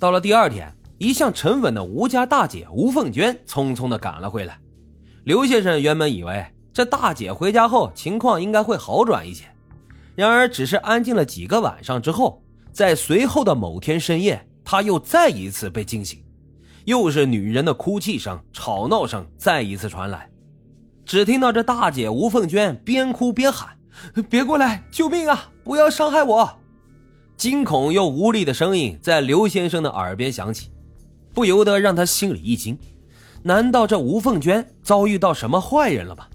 到了第二天，一向沉稳的吴家大姐吴凤娟匆匆的赶了回来。刘先生原本以为这大姐回家后情况应该会好转一些，然而只是安静了几个晚上之后，在随后的某天深夜，他又再一次被惊醒，又是女人的哭泣声、吵闹声再一次传来。只听到这大姐吴凤娟边哭边喊：“别过来！救命啊！不要伤害我！”惊恐又无力的声音在刘先生的耳边响起，不由得让他心里一惊。难道这吴凤娟遭遇到什么坏人了吗？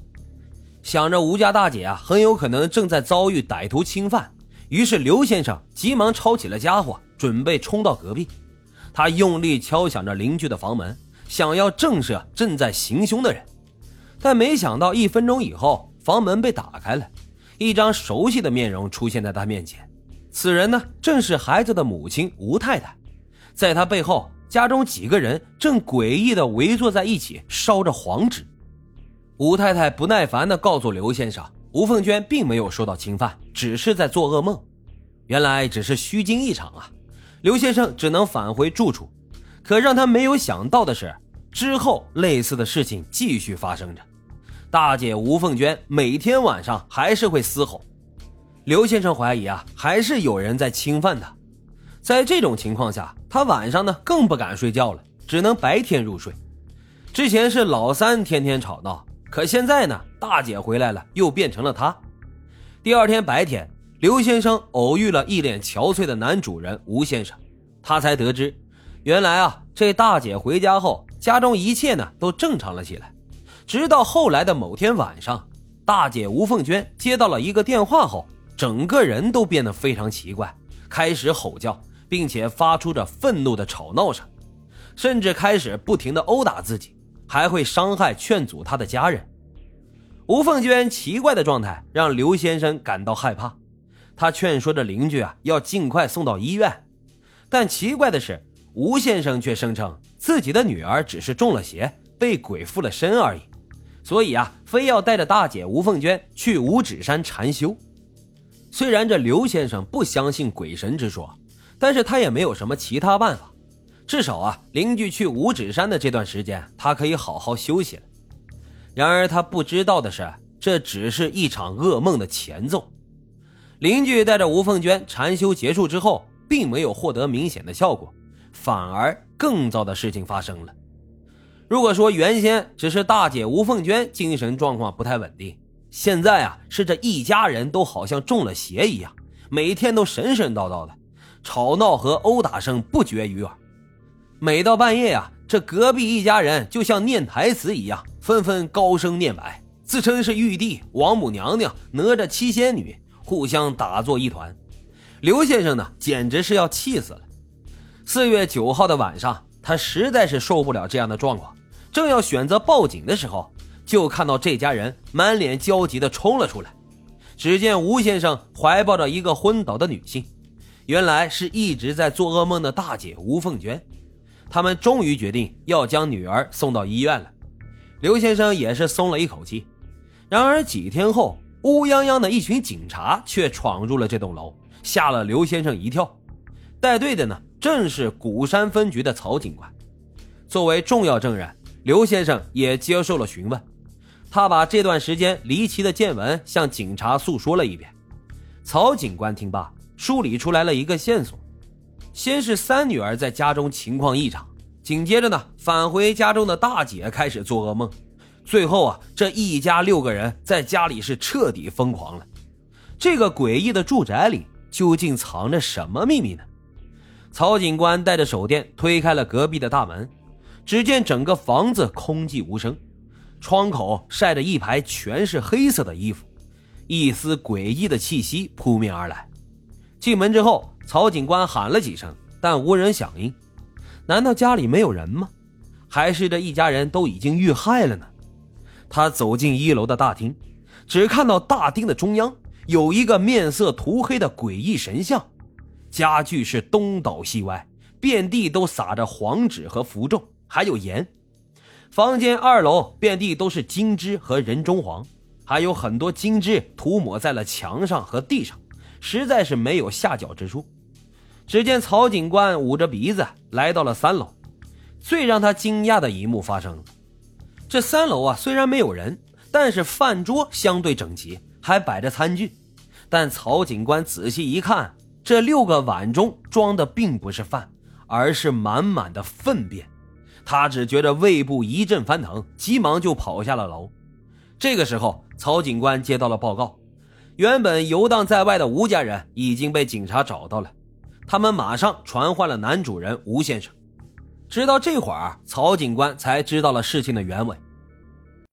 想着吴家大姐啊，很有可能正在遭遇歹徒侵犯，于是刘先生急忙抄起了家伙，准备冲到隔壁。他用力敲响着邻居的房门，想要震慑正在行凶的人。但没想到，一分钟以后，房门被打开了，一张熟悉的面容出现在他面前。此人呢，正是孩子的母亲吴太太。在他背后，家中几个人正诡异地围坐在一起，烧着黄纸。吴太太不耐烦地告诉刘先生，吴凤娟并没有受到侵犯，只是在做噩梦。原来只是虚惊一场啊！刘先生只能返回住处。可让他没有想到的是。之后，类似的事情继续发生着。大姐吴凤娟每天晚上还是会嘶吼。刘先生怀疑啊，还是有人在侵犯他。在这种情况下，他晚上呢更不敢睡觉了，只能白天入睡。之前是老三天天吵闹，可现在呢，大姐回来了，又变成了他。第二天白天，刘先生偶遇了一脸憔悴的男主人吴先生，他才得知，原来啊，这大姐回家后。家中一切呢都正常了起来，直到后来的某天晚上，大姐吴凤娟接到了一个电话后，整个人都变得非常奇怪，开始吼叫，并且发出着愤怒的吵闹声，甚至开始不停的殴打自己，还会伤害劝阻他的家人。吴凤娟奇怪的状态让刘先生感到害怕，他劝说着邻居啊要尽快送到医院，但奇怪的是。吴先生却声称自己的女儿只是中了邪，被鬼附了身而已，所以啊，非要带着大姐吴凤娟去五指山禅修。虽然这刘先生不相信鬼神之说，但是他也没有什么其他办法。至少啊，邻居去五指山的这段时间，他可以好好休息了。然而他不知道的是，这只是一场噩梦的前奏。邻居带着吴凤娟禅修结束之后，并没有获得明显的效果。反而更糟的事情发生了。如果说原先只是大姐吴凤娟精神状况不太稳定，现在啊是这一家人都好像中了邪一样，每天都神神叨叨的，吵闹和殴打声不绝于耳。每到半夜呀，这隔壁一家人就像念台词一样，纷纷高声念白，自称是玉帝、王母娘娘、哪吒七仙女，互相打作一团。刘先生呢，简直是要气死了。四月九号的晚上，他实在是受不了这样的状况，正要选择报警的时候，就看到这家人满脸焦急地冲了出来。只见吴先生怀抱着一个昏倒的女性，原来是一直在做噩梦的大姐吴凤娟。他们终于决定要将女儿送到医院了。刘先生也是松了一口气。然而几天后，乌泱泱的一群警察却闯入了这栋楼，吓了刘先生一跳。带队的呢？正是鼓山分局的曹警官，作为重要证人，刘先生也接受了询问。他把这段时间离奇的见闻向警察诉说了一遍。曹警官听罢，梳理出来了一个线索：先是三女儿在家中情况异常，紧接着呢，返回家中的大姐开始做噩梦，最后啊，这一家六个人在家里是彻底疯狂了。这个诡异的住宅里究竟藏着什么秘密呢？曹警官带着手电推开了隔壁的大门，只见整个房子空寂无声，窗口晒着一排全是黑色的衣服，一丝诡异的气息扑面而来。进门之后，曹警官喊了几声，但无人响应。难道家里没有人吗？还是这一家人都已经遇害了呢？他走进一楼的大厅，只看到大厅的中央有一个面色涂黑的诡异神像。家具是东倒西歪，遍地都撒着黄纸和符咒，还有盐。房间二楼遍地都是金枝和人中黄，还有很多金枝涂抹在了墙上和地上，实在是没有下脚之处。只见曹警官捂着鼻子来到了三楼，最让他惊讶的一幕发生了。这三楼啊，虽然没有人，但是饭桌相对整齐，还摆着餐具。但曹警官仔细一看，这六个碗中装的并不是饭，而是满满的粪便。他只觉得胃部一阵翻腾，急忙就跑下了楼。这个时候，曹警官接到了报告，原本游荡在外的吴家人已经被警察找到了。他们马上传唤了男主人吴先生。直到这会儿，曹警官才知道了事情的原委。